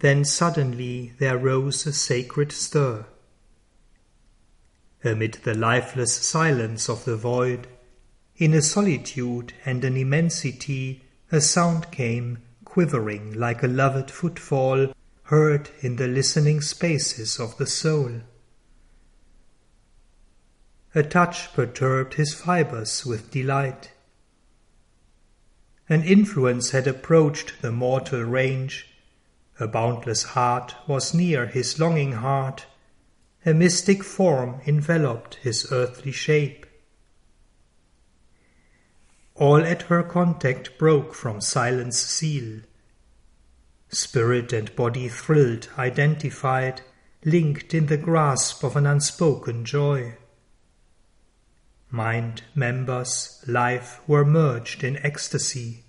Then suddenly there rose a sacred stir. Amid the lifeless silence of the void, in a solitude and an immensity, a sound came, quivering like a loved footfall, heard in the listening spaces of the soul. A touch perturbed his fibres with delight. An influence had approached the mortal range, a boundless heart was near his longing heart, a mystic form enveloped his earthly shape. All at her contact broke from silence seal. Spirit and body thrilled, identified, linked in the grasp of an unspoken joy. Mind, members, life were merged in ecstasy.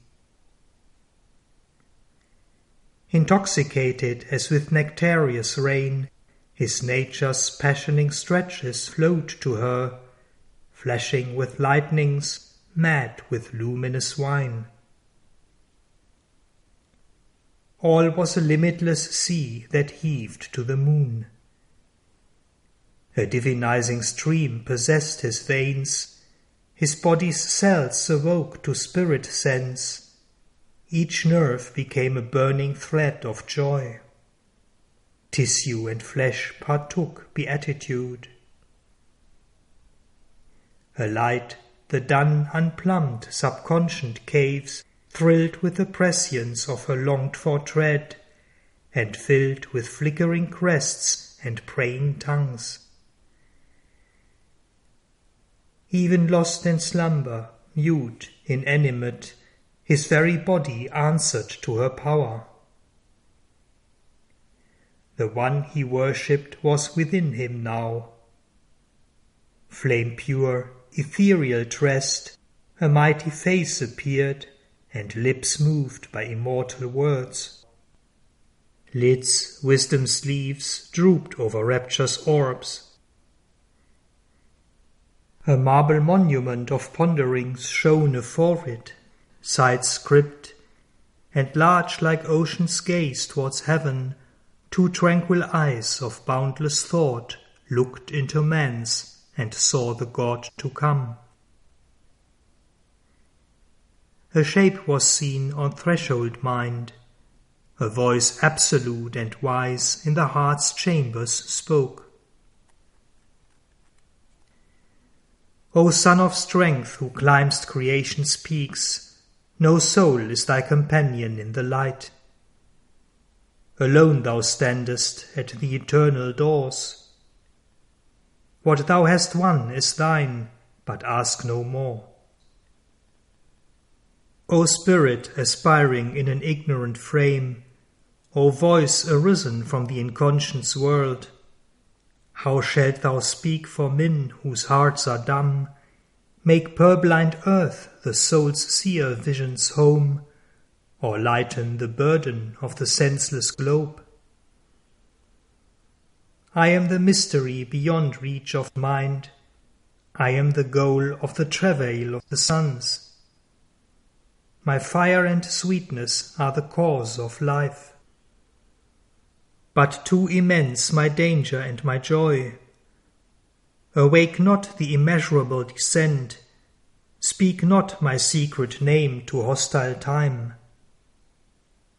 Intoxicated as with nectareous rain, his nature's passioning stretches flowed to her, flashing with lightnings, mad with luminous wine. All was a limitless sea that heaved to the moon. A divinizing stream possessed his veins, his body's cells awoke to spirit sense each nerve became a burning thread of joy. Tissue and flesh partook beatitude. A light, the dun unplumbed subconscient caves thrilled with the prescience of her longed for tread, and filled with flickering crests and praying tongues. Even lost in slumber, mute, inanimate, his very body answered to her power. The one he worshipped was within him now. Flame pure, ethereal dressed, a mighty face appeared, and lips moved by immortal words. Lids, wisdom sleeves, drooped over rapture's orbs. A marble monument of ponderings shone afore it, side script, and large like ocean's gaze towards heaven, two tranquil eyes of boundless thought looked into man's and saw the God to come. A shape was seen on threshold mind, a voice absolute and wise in the heart's chambers spoke. O Son of Strength, who climbst creation's peaks, no soul is thy companion in the light. Alone thou standest at the eternal doors. What thou hast won is thine, but ask no more. O Spirit aspiring in an ignorant frame, O voice arisen from the inconscious world, how shalt thou speak for men whose hearts are dumb make purblind earth the soul's seer vision's home, or lighten the burden of the senseless globe. I am the mystery beyond reach of mind. I am the goal of the travail of the suns. My fire and sweetness are the cause of life. But too immense my danger and my joy Awake not the immeasurable descent. Speak not my secret name to hostile time.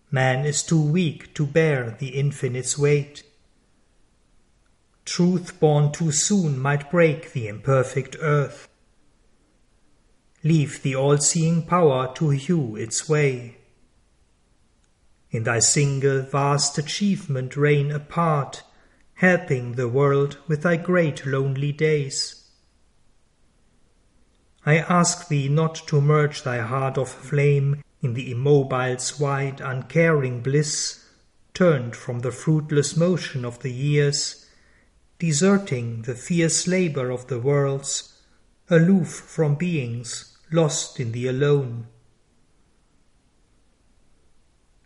Man is too weak to bear the infinite's weight. Truth born too soon might break the imperfect earth. Leave the all-seeing power to hew its way. In thy single vast achievement reign apart, helping the world with thy great lonely days. I ask thee not to merge thy heart of flame in the immobile's wide, uncaring bliss, turned from the fruitless motion of the years, deserting the fierce labor of the worlds, aloof from beings lost in the alone.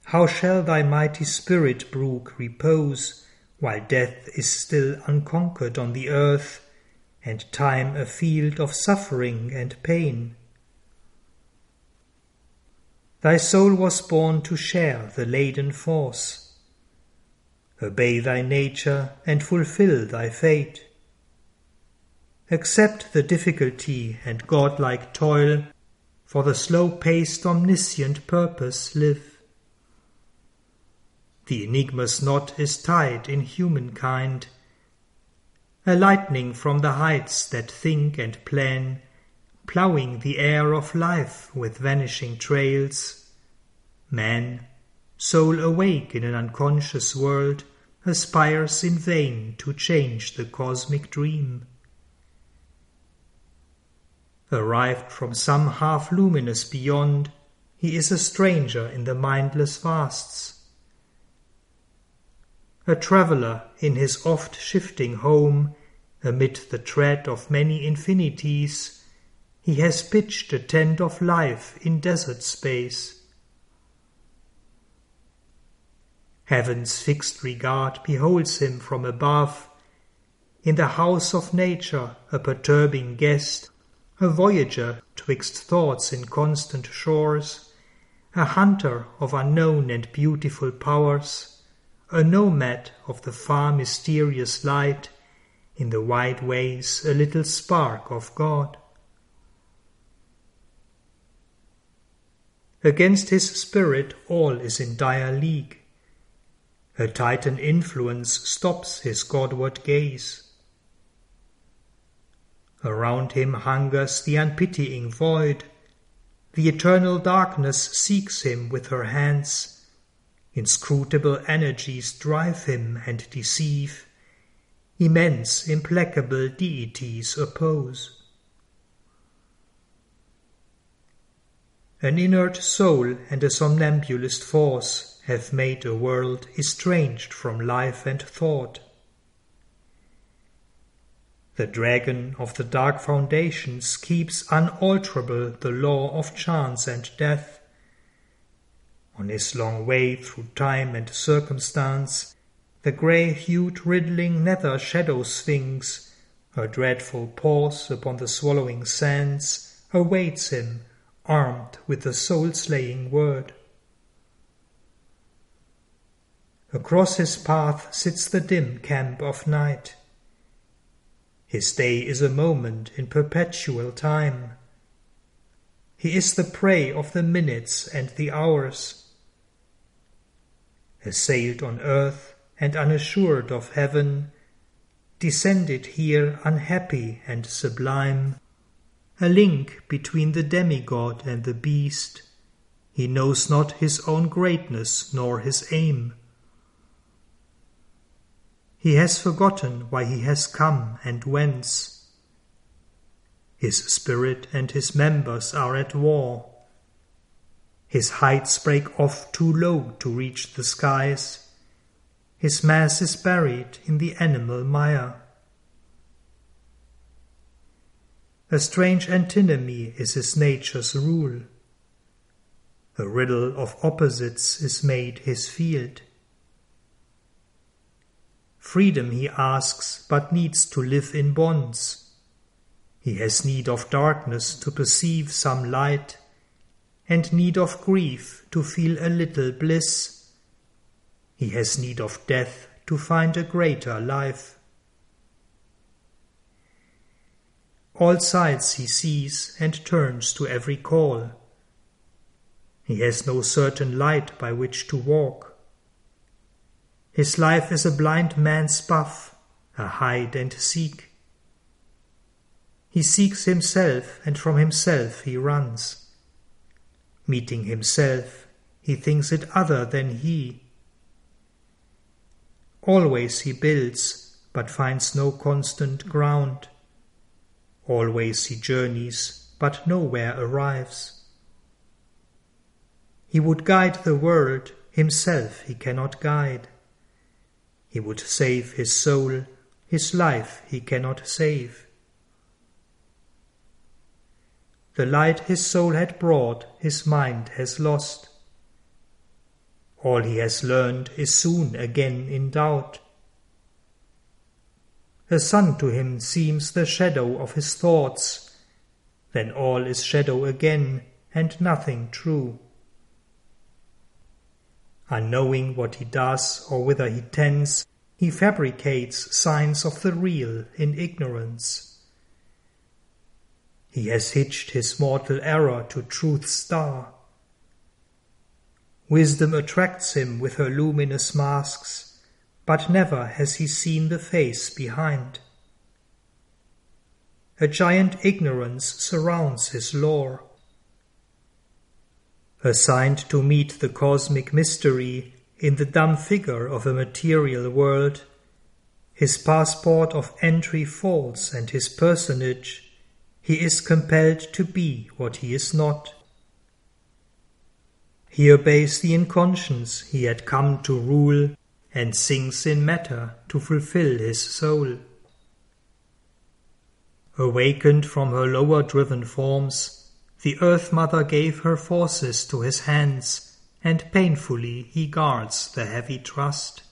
How shall thy mighty spirit brook repose while death is still unconquered on the earth, and time a field of suffering and pain. Thy soul was born to share the laden force. Obey thy nature and fulfill thy fate. Accept the difficulty and godlike toil, for the slow-paced omniscient purpose live. The enigma's knot is tied in humankind, a lightning from the heights that think and plan, ploughing the air of life with vanishing trails. Man, soul awake in an unconscious world, aspires in vain to change the cosmic dream. Arrived from some half luminous beyond, he is a stranger in the mindless vasts. A traveller in his oft shifting home, amid the tread of many infinities, he has pitched a tent of life in desert space. Heaven's fixed regard beholds him from above, in the house of nature a perturbing guest, a voyager twixt thoughts in constant shores, a hunter of unknown and beautiful powers, a nomad of the far mysterious light, in the wide ways a little spark of God. Against his spirit all is in dire league. A Titan influence stops his Godward gaze. Around him hungers the unpitying void. The eternal darkness seeks him with her hands. Inscrutable energies drive him and deceive. Immense, implacable deities oppose. An inert soul and a somnambulist force have made a world estranged from life and thought. The dragon of the dark foundations keeps unalterable the law of chance and death. On his long way through time and circumstance, the grey-hued riddling nether shadow sphinx, her dreadful pause upon the swallowing sands, awaits him, armed with the soul-slaying word. Across his path sits the dim camp of night. His day is a moment in perpetual time. He is the prey of the minutes and the hours. Assailed on earth and unassured of heaven, descended here unhappy and sublime, a link between the demigod and the beast, he knows not his own greatness nor his aim. He has forgotten why he has come and whence. His spirit and his members are at war. His heights break off too low to reach the skies. His mass is buried in the animal mire. A strange antinomy is his nature's rule. A riddle of opposites is made his field. Freedom he asks, but needs to live in bonds. He has need of darkness to perceive some light, and need of grief to feel a little bliss. He has need of death to find a greater life. All sides he sees and turns to every call. He has no certain light by which to walk. His life is a blind man's buff, a hide and seek. He seeks himself, and from himself he runs. Meeting himself, he thinks it other than he. Always he builds, but finds no constant ground. Always he journeys, but nowhere arrives. He would guide the world, himself he cannot guide. He would save his soul, his life he cannot save. The light his soul had brought, his mind has lost. All he has learned is soon again in doubt. A sun to him seems the shadow of his thoughts, then all is shadow again, and nothing true. Unknowing what he does or whither he tends, he fabricates signs of the real in ignorance. He has hitched his mortal error to truth's star. Wisdom attracts him with her luminous masks, but never has he seen the face behind. A giant ignorance surrounds his lore. Assigned to meet the cosmic mystery in the dumb figure of a material world, his passport of entry false and his personage, he is compelled to be what he is not. He obeys the inconscience he had come to rule and sinks in matter to fulfill his soul. Awakened from her lower driven forms, the Earth Mother gave her forces to his hands, and painfully he guards the heavy trust.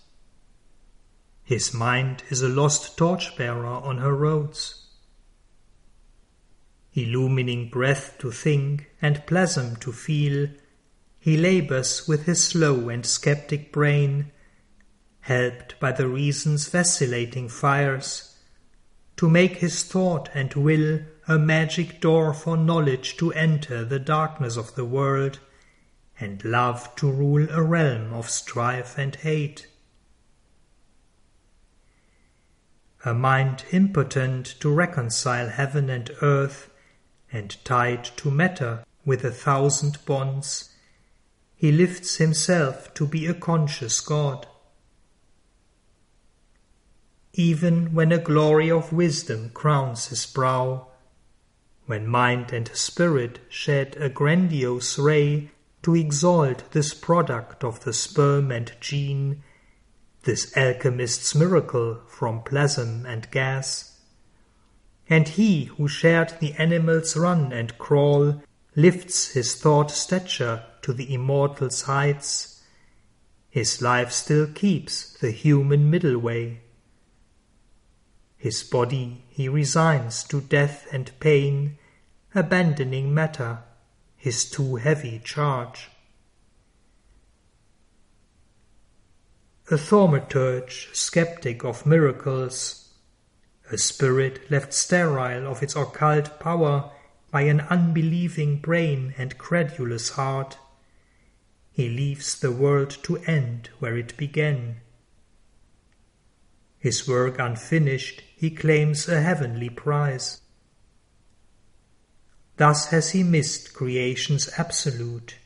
His mind is a lost torchbearer on her roads. Illumining breath to think and plasm to feel, he labors with his slow and skeptic brain, helped by the reason's vacillating fires, to make his thought and will a magic door for knowledge to enter the darkness of the world, and love to rule a realm of strife and hate. a mind impotent to reconcile heaven and earth, and tied to matter with a thousand bonds, he lifts himself to be a conscious God. Even when a glory of wisdom crowns his brow, when mind and spirit shed a grandiose ray to exalt this product of the sperm and gene, this alchemist's miracle from plasm and gas. And he who shared the animal's run and crawl lifts his thought stature to the immortal's heights. His life still keeps the human middle way. His body he resigns to death and pain, abandoning matter, his too heavy charge. a thaumaturge, skeptic of miracles, a spirit left sterile of its occult power by an unbelieving brain and credulous heart. He leaves the world to end where it began. His work unfinished, he claims a heavenly prize. Thus has he missed creation's absolute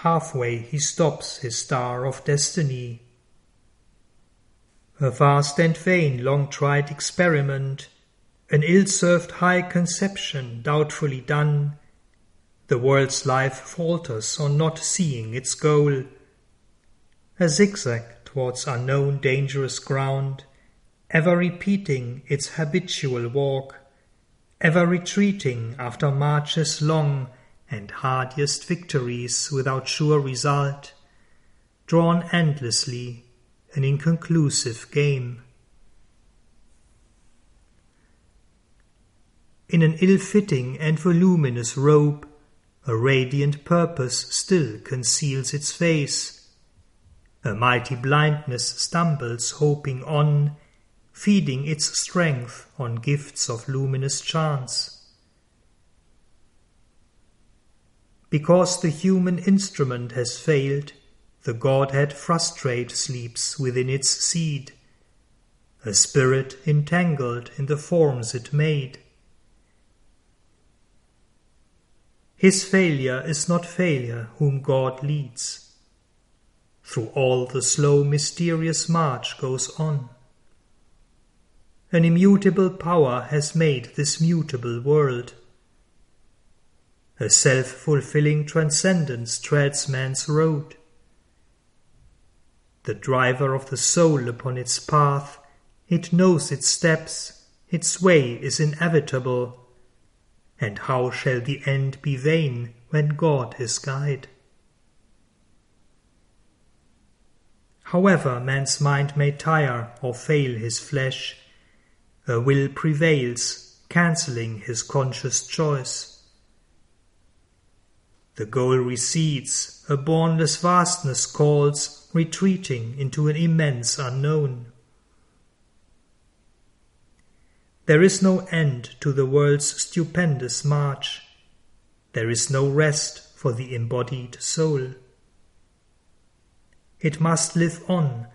Halfway he stops his star of destiny. A vast and vain long tried experiment, an ill served high conception doubtfully done, the world's life falters on not seeing its goal. A zigzag towards unknown dangerous ground, ever repeating its habitual walk, ever retreating after marches long and hardiest victories without sure result, drawn endlessly, an inconclusive game. In an ill fitting and voluminous robe, a radiant purpose still conceals its face. A mighty blindness stumbles hoping on, feeding its strength on gifts of luminous chance. Because the human instrument has failed, the Godhead frustrate sleeps within its seed, a spirit entangled in the forms it made. His failure is not failure whom God leads. Through all the slow mysterious march goes on. An immutable power has made this mutable world. A self fulfilling transcendence treads man's road. The driver of the soul upon its path, it knows its steps, its way is inevitable. And how shall the end be vain when God is guide? However man's mind may tire or fail his flesh, a will prevails, cancelling his conscious choice. The goal recedes, a boundless vastness calls, retreating into an immense unknown. There is no end to the world's stupendous march. There is no rest for the embodied soul. It must live on,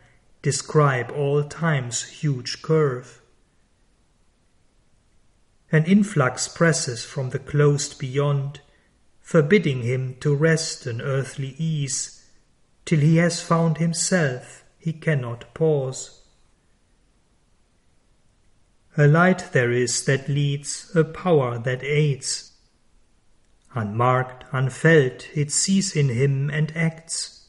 describe all time's huge curve. An influx presses from the closed beyond, forbidding him to rest an earthly ease, till he has found himself he cannot pause. A light there is that leads, a power that aids. Unmarked, unfelt, it sees in him and acts.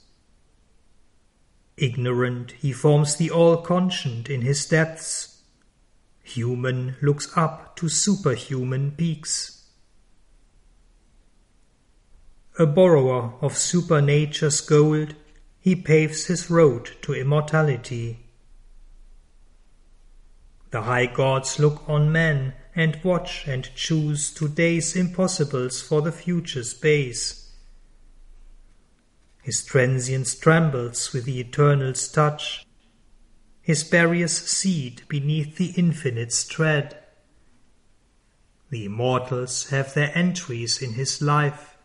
Ignorant, he forms the all conscient in his depths. Human looks up to superhuman peaks. A borrower of supernature's gold, he paves his road to immortality. The high gods look on men and watch and choose today's impossibles for the future's base. His transience trembles with the eternal's touch, his barriers seed beneath the infinite's tread. The immortals have their entries in his life,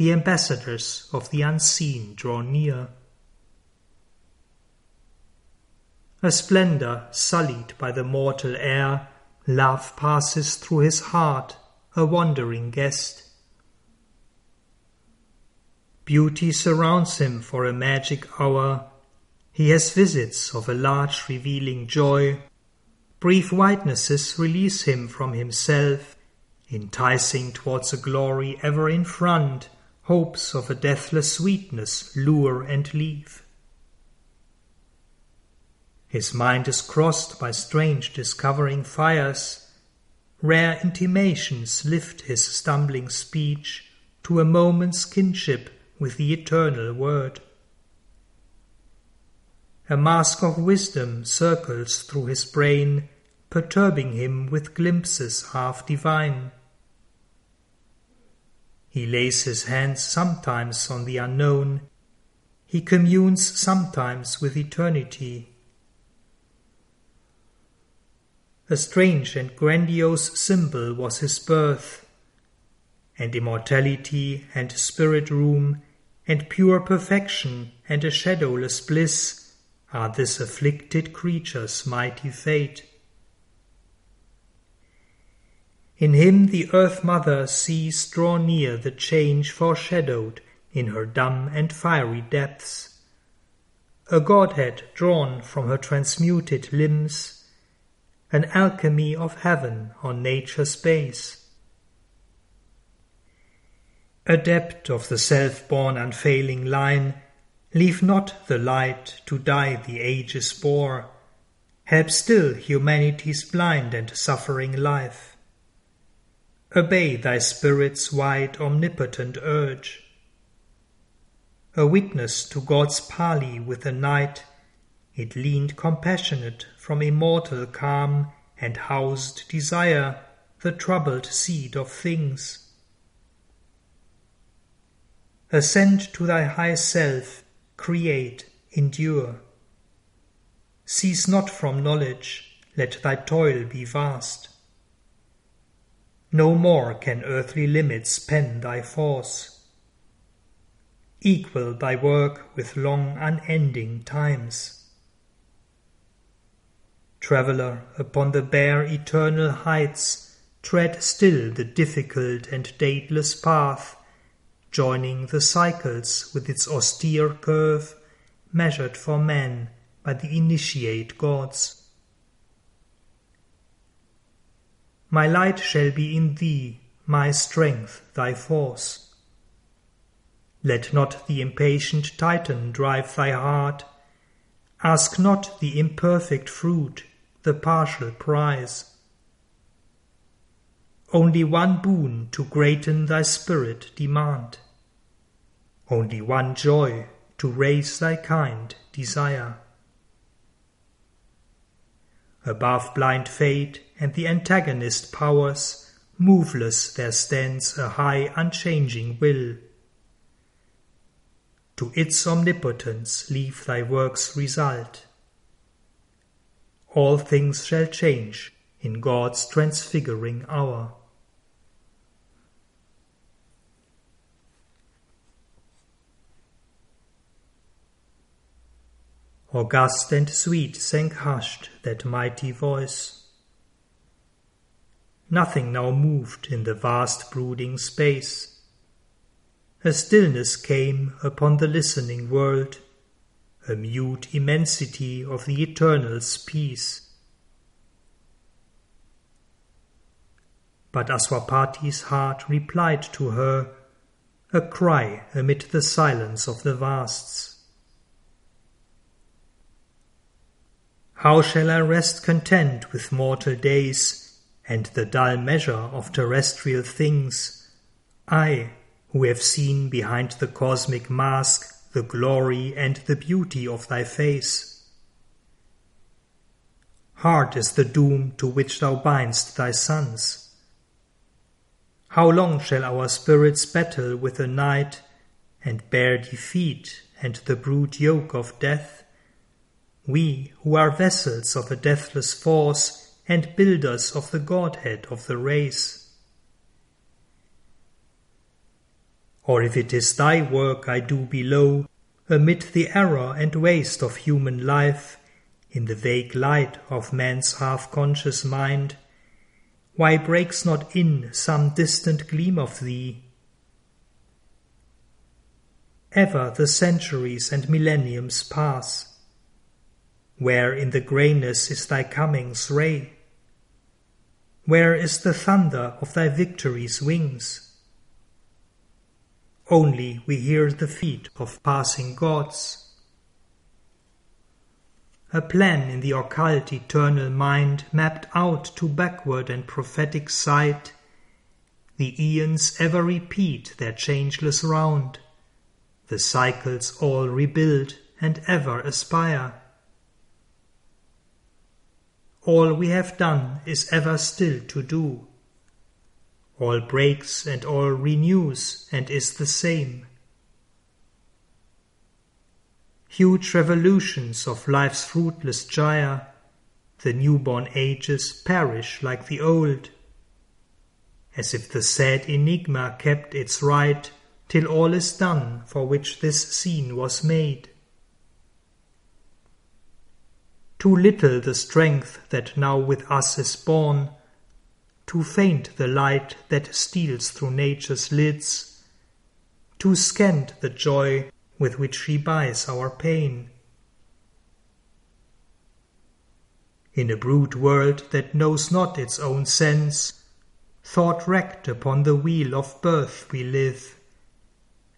the ambassadors of the unseen draw near. A splendour sullied by the mortal air, love passes through his heart, a wandering guest. Beauty surrounds him for a magic hour. He has visits of a large revealing joy. Brief whitenesses release him from himself, enticing towards a glory ever in front. Hopes of a deathless sweetness lure and leave. His mind is crossed by strange discovering fires. Rare intimations lift his stumbling speech to a moment's kinship with the eternal word. A mask of wisdom circles through his brain, perturbing him with glimpses half divine. He lays his hands sometimes on the unknown. He communes sometimes with eternity. A strange and grandiose symbol was his birth, and immortality and spirit room and pure perfection and a shadowless bliss are this afflicted creature's mighty fate. In him the Earth Mother sees draw near the change foreshadowed in her dumb and fiery depths. A Godhead drawn from her transmuted limbs an alchemy of heaven on nature's base. Adept of the self-born unfailing line, leave not the light to die the ages bore. Help still humanity's blind and suffering life. Obey thy spirit's wide omnipotent urge. A witness to God's parley with the night, it leaned compassionate from immortal calm and housed desire, the troubled seed of things. Ascend to thy high self, create, endure. Cease not from knowledge, let thy toil be vast. No more can earthly limits pen thy force. Equal thy work with long unending times. Traveller, upon the bare eternal heights, tread still the difficult and dateless path, joining the cycles with its austere curve, measured for man by the initiate gods. My light shall be in thee, my strength thy force. Let not the impatient Titan drive thy heart. Ask not the imperfect fruit the partial prize. Only one boon to greaten thy spirit demand. Only one joy to raise thy kind desire. Above blind fate and the antagonist powers, moveless there stands a high unchanging will. To its omnipotence leave thy works result. All things shall change in God's transfiguring hour. August and sweet sank hushed that mighty voice. Nothing now moved in the vast brooding space. A stillness came upon the listening world, a mute immensity of the Eternal's peace. But Aswapati's heart replied to her, a cry amid the silence of the vasts. How shall I rest content with mortal days and the dull measure of terrestrial things? I, who have seen behind the cosmic mask the glory and the beauty of thy face. Hard is the doom to which thou bindst thy sons. How long shall our spirits battle with the night and bear defeat and the brute yoke of death? We who are vessels of a deathless force and builders of the Godhead of the race. Or if it is thy work I do below, amid the error and waste of human life, in the vague light of man's half conscious mind, why breaks not in some distant gleam of thee? Ever the centuries and millenniums pass where in the greyness is thy coming's ray? Where is the thunder of thy victory's wings? Only we hear the feet of passing gods. A plan in the occult eternal mind mapped out to backward and prophetic sight, the aeons ever repeat their changeless round, the cycles all rebuild and ever aspire all we have done is ever still to do. All breaks and all renews and is the same. Huge revolutions of life's fruitless gyre, the newborn ages perish like the old, as if the sad enigma kept its right till all is done for which this scene was made. Too little the strength that now with us is born, too faint the light that steals through nature's lids, too scant the joy with which she buys our pain. In a brute world that knows not its own sense, thought wrecked upon the wheel of birth we live,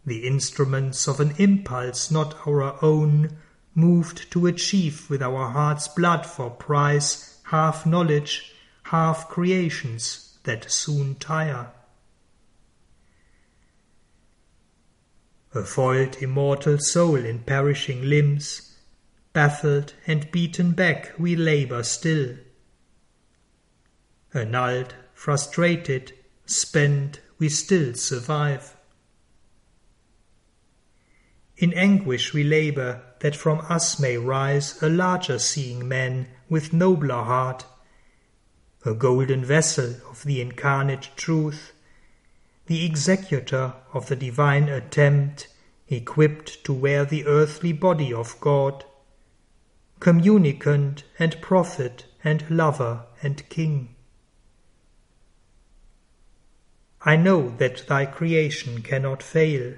the instruments of an impulse not our own moved to achieve with our heart's blood for prize half knowledge, half creations that soon tire. A foiled immortal soul in perishing limbs, baffled and beaten back we labour still. Annulled, frustrated, spent, we still survive. In anguish we labour that from us may rise a larger seeing man with nobler heart, a golden vessel of the incarnate truth, the executor of the divine attempt, equipped to wear the earthly body of God, communicant and prophet and lover and king. I know that thy creation cannot fail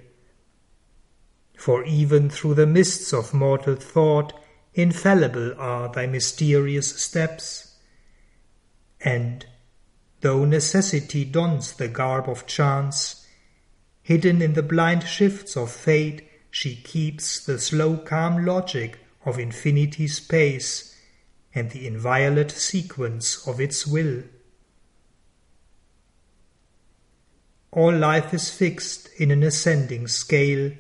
for even through the mists of mortal thought, infallible are thy mysterious steps. And, though necessity dons the garb of chance, hidden in the blind shifts of fate, she keeps the slow calm logic of infinity's pace and the inviolate sequence of its will. All life is fixed in an ascending scale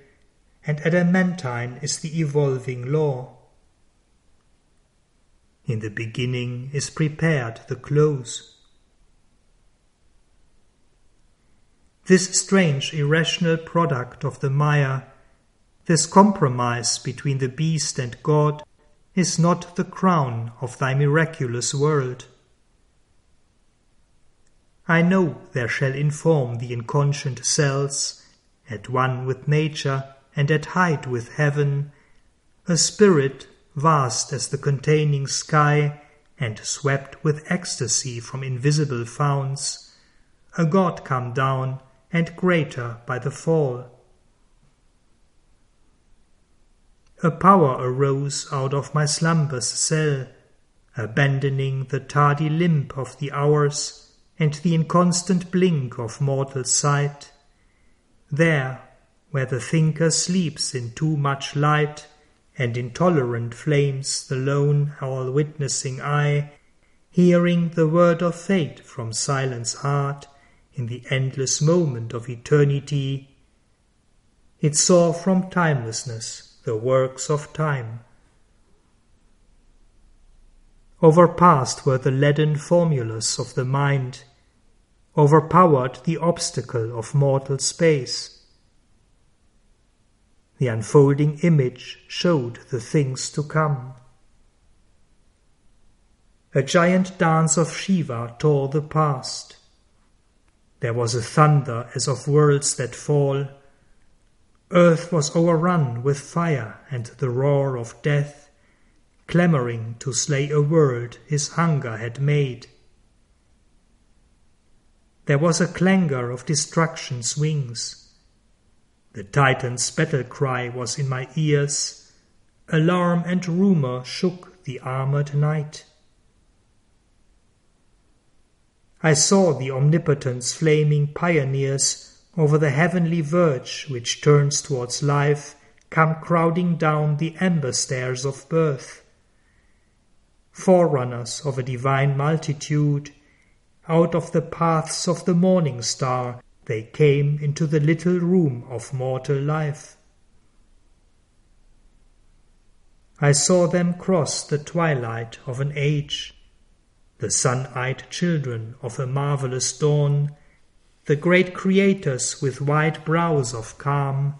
and adamantine is the evolving law. In the beginning is prepared the close. This strange irrational product of the Maya, this compromise between the beast and God, is not the crown of thy miraculous world. I know there shall inform the inconscient cells, at one with nature and at height with heaven, a spirit vast as the containing sky and swept with ecstasy from invisible founts, a God come down and greater by the fall. A power arose out of my slumber's cell, abandoning the tardy limp of the hours and the inconstant blink of mortal sight. There, where the thinker sleeps in too much light, and intolerant flames the lone, all witnessing eye, hearing the word of fate from silence heart in the endless moment of eternity, it saw from timelessness the works of time. Overpast were the leaden formulas of the mind, overpowered the obstacle of mortal space the unfolding image showed the things to come. A giant dance of Shiva tore the past. There was a thunder as of worlds that fall. Earth was overrun with fire and the roar of death, clamoring to slay a world his hunger had made. There was a clangor of destruction's wings the Titan's battle cry was in my ears. Alarm and rumor shook the armored night. I saw the Omnipotent's flaming pioneers over the heavenly verge which turns towards life come crowding down the amber stairs of birth. Forerunners of a divine multitude, out of the paths of the morning star they came into the little room of mortal life. I saw them cross the twilight of an age, the sun eyed children of a marvelous dawn, the great creators with wide brows of calm,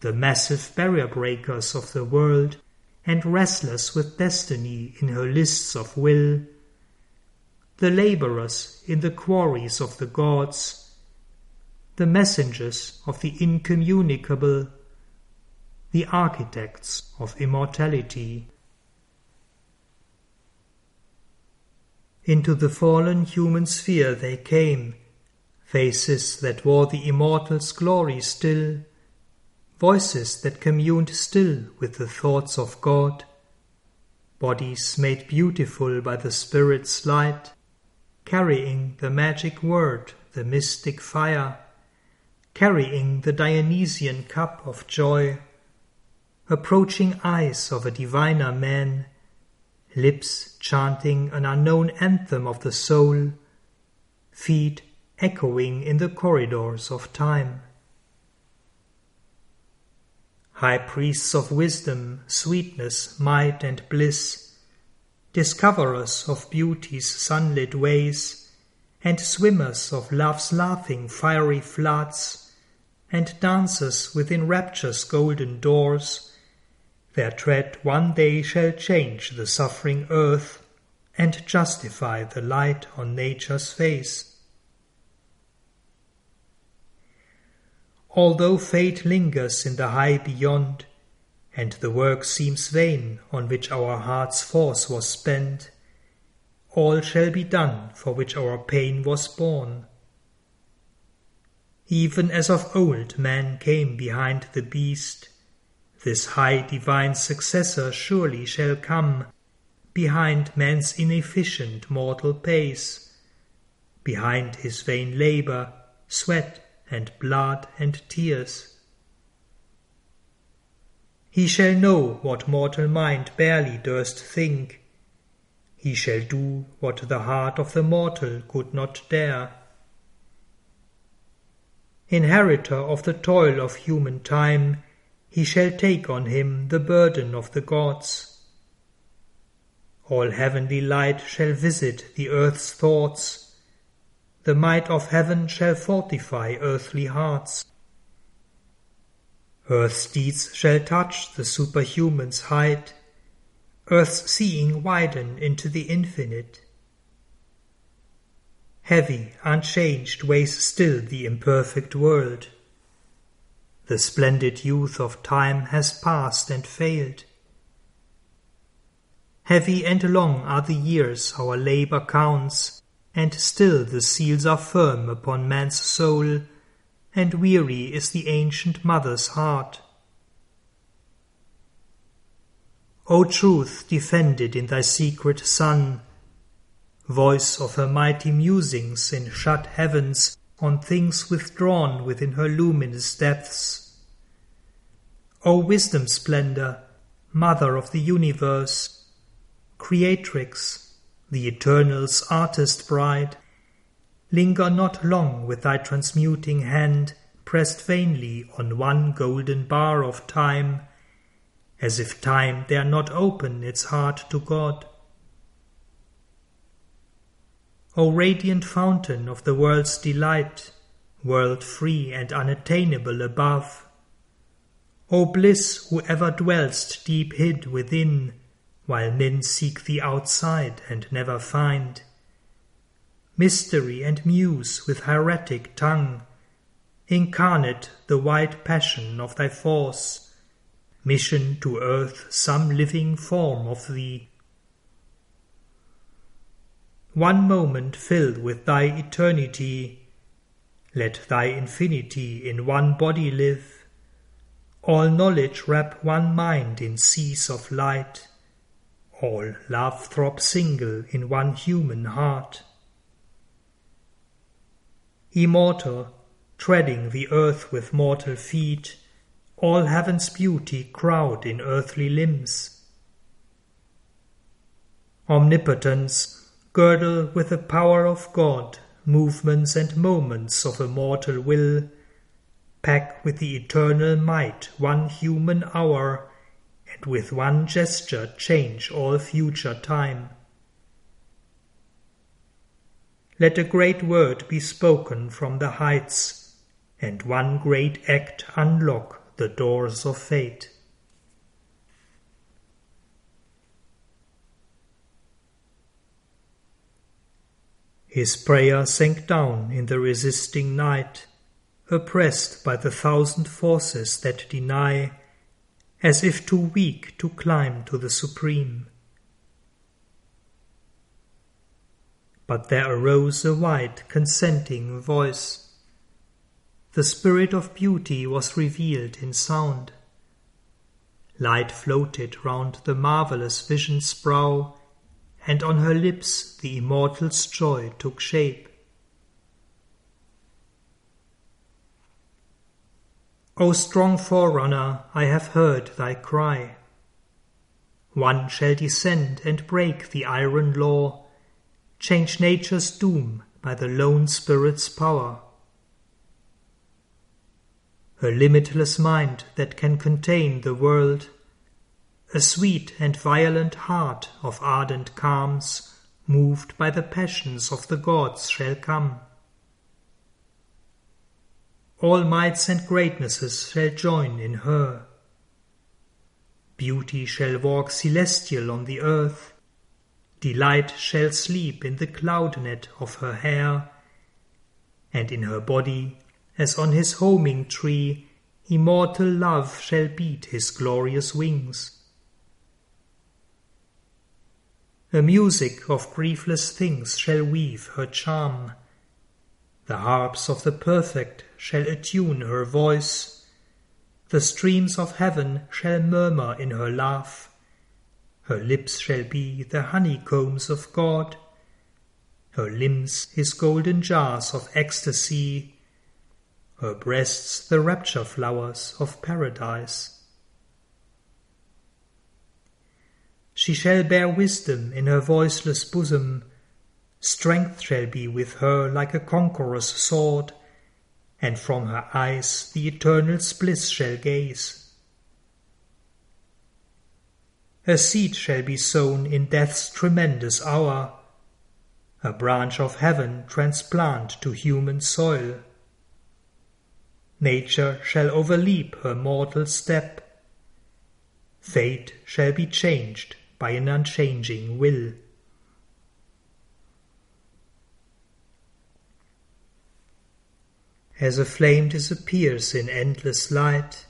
the massive barrier breakers of the world, and restless with destiny in her lists of will, the laborers in the quarries of the gods the messengers of the incommunicable, the architects of immortality. Into the fallen human sphere they came, faces that wore the immortal's glory still, voices that communed still with the thoughts of God, bodies made beautiful by the Spirit's light, carrying the magic word, the mystic fire, carrying the Dionysian cup of joy, approaching eyes of a diviner man, lips chanting an unknown anthem of the soul, feet echoing in the corridors of time. High priests of wisdom, sweetness, might, and bliss, discoverers of beauty's sunlit ways, and swimmers of love's laughing fiery floods, and dances within rapture's golden doors. Their tread one day shall change the suffering earth and justify the light on nature's face. Although fate lingers in the high beyond, and the work seems vain on which our heart's force was spent, all shall be done for which our pain was born even as of old man came behind the beast, this high divine successor surely shall come behind man's inefficient mortal pace, behind his vain labour, sweat and blood and tears. He shall know what mortal mind barely durst think. He shall do what the heart of the mortal could not dare inheritor of the toil of human time, he shall take on him the burden of the gods. All heavenly light shall visit the earth's thoughts. the might of heaven shall fortify earthly hearts. Earth's deeds shall touch the superhuman's height, earth's seeing widen into the infinite. Heavy, unchanged weighs still the imperfect world. The splendid youth of time has passed and failed. Heavy and long are the years our labour counts, and still the seals are firm upon man's soul, and weary is the ancient mother's heart. O truth defended in thy secret sun, voice of her mighty musings in shut heavens on things withdrawn within her luminous depths. O wisdom splendor, mother of the universe, creatrix, the eternal's artist bride, linger not long with thy transmuting hand pressed vainly on one golden bar of time, as if time dare not open its heart to God. O radiant fountain of the world's delight, world free and unattainable above! O bliss who ever dwellst deep hid within, while men seek thee outside and never find! Mystery and muse with hieratic tongue, incarnate the white passion of thy force, mission to earth some living form of thee one moment fill with thy eternity. Let thy infinity in one body live. All knowledge wrap one mind in seas of light. All love throb single in one human heart. Immortal, treading the earth with mortal feet, all heaven's beauty crowd in earthly limbs. Omnipotence, girdle with the power of God movements and moments of a mortal will, pack with the eternal might one human hour, and with one gesture change all future time. Let a great word be spoken from the heights, and one great act unlock the doors of fate. His prayer sank down in the resisting night, oppressed by the thousand forces that deny, as if too weak to climb to the supreme. But there arose a white, consenting voice. The spirit of beauty was revealed in sound. Light floated round the marvelous vision's brow and on her lips the immortal's joy took shape. O strong forerunner, I have heard thy cry. One shall descend and break the iron law, change nature's doom by the lone spirit's power. A limitless mind that can contain the world a sweet and violent heart of ardent calms, moved by the passions of the gods, shall come. All mights and greatnesses shall join in her. Beauty shall walk celestial on the earth, delight shall sleep in the cloud net of her hair, and in her body, as on his homing tree, immortal love shall beat his glorious wings. A music of griefless things shall weave her charm. The harps of the perfect shall attune her voice. The streams of heaven shall murmur in her laugh. Her lips shall be the honeycombs of God. Her limbs his golden jars of ecstasy. Her breasts the rapture flowers of paradise. She shall bear wisdom in her voiceless bosom. Strength shall be with her like a conqueror's sword, and from her eyes the eternal bliss shall gaze. Her seed shall be sown in death's tremendous hour. a branch of heaven transplant to human soil. Nature shall overleap her mortal step. Fate shall be changed by an unchanging will. As a flame disappears in endless light,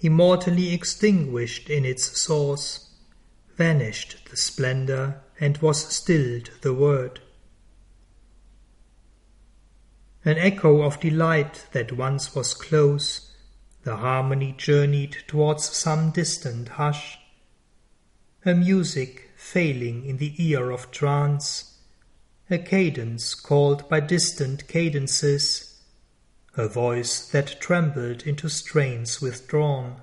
immortally extinguished in its source, vanished the splendor and was stilled the word. An echo of delight that once was close, the harmony journeyed towards some distant hush. A music failing in the ear of trance, a cadence called by distant cadences, a voice that trembled into strains withdrawn.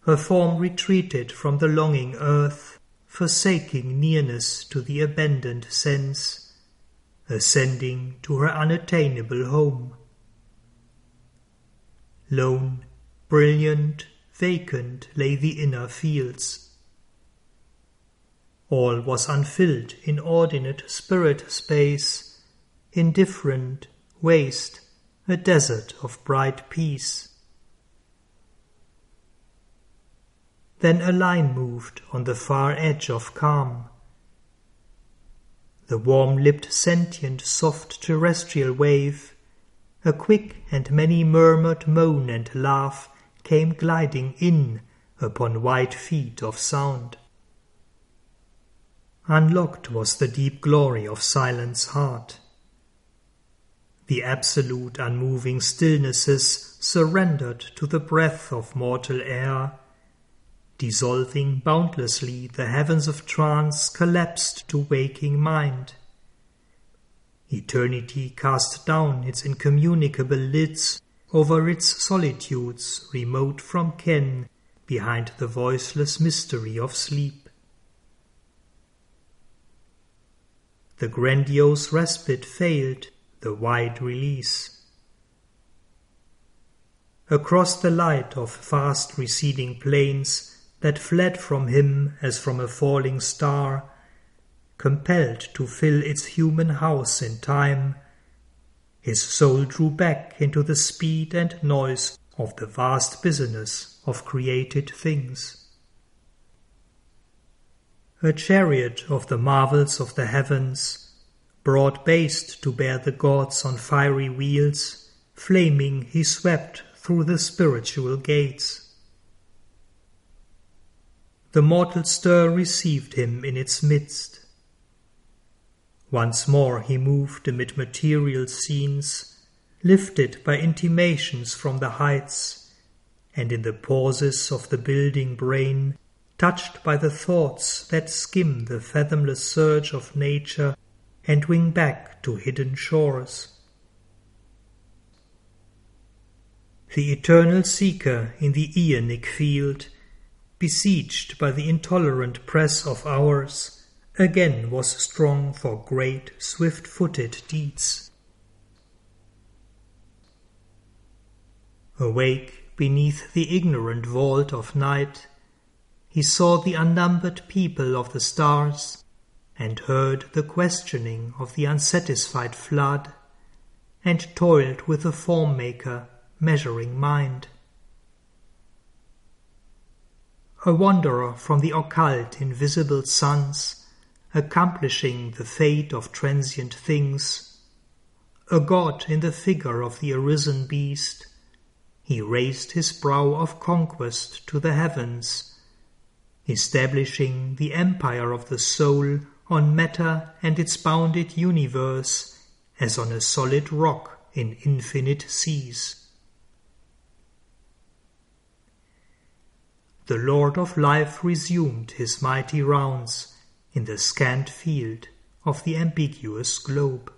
Her form retreated from the longing earth, forsaking nearness to the abandoned sense, ascending to her unattainable home. Lone, brilliant, vacant lay the inner fields. All was unfilled inordinate spirit space, indifferent, waste, a desert of bright peace. Then a line moved on the far edge of calm. The warm-lipped sentient soft terrestrial wave, a quick and many murmured moan and laugh came gliding in upon white feet of sound. Unlocked was the deep glory of silence heart. The absolute unmoving stillnesses surrendered to the breath of mortal air dissolving boundlessly the heavens of trance collapsed to waking mind. Eternity cast down its incommunicable lids over its solitudes remote from ken behind the voiceless mystery of sleep. The grandiose respite failed, the wide release. Across the light of fast receding plains that fled from him as from a falling star, compelled to fill its human house in time, his soul drew back into the speed and noise of the vast business of created things. A chariot of the marvels of the heavens, broad based to bear the gods on fiery wheels, flaming he swept through the spiritual gates the mortal stir received him in its midst. Once more he moved amid material scenes, lifted by intimations from the heights, and in the pauses of the building brain, touched by the thoughts that skim the fathomless surge of nature and wing back to hidden shores. The eternal seeker in the aeonic field besieged by the intolerant press of hours, again was strong for great, swift footed deeds. Awake beneath the ignorant vault of night, he saw the unnumbered people of the stars, and heard the questioning of the unsatisfied flood, and toiled with the form maker, measuring mind a wanderer from the occult invisible suns, accomplishing the fate of transient things, a god in the figure of the arisen beast, he raised his brow of conquest to the heavens, establishing the empire of the soul on matter and its bounded universe as on a solid rock in infinite seas. the Lord of Life resumed his mighty rounds in the scant field of the ambiguous globe.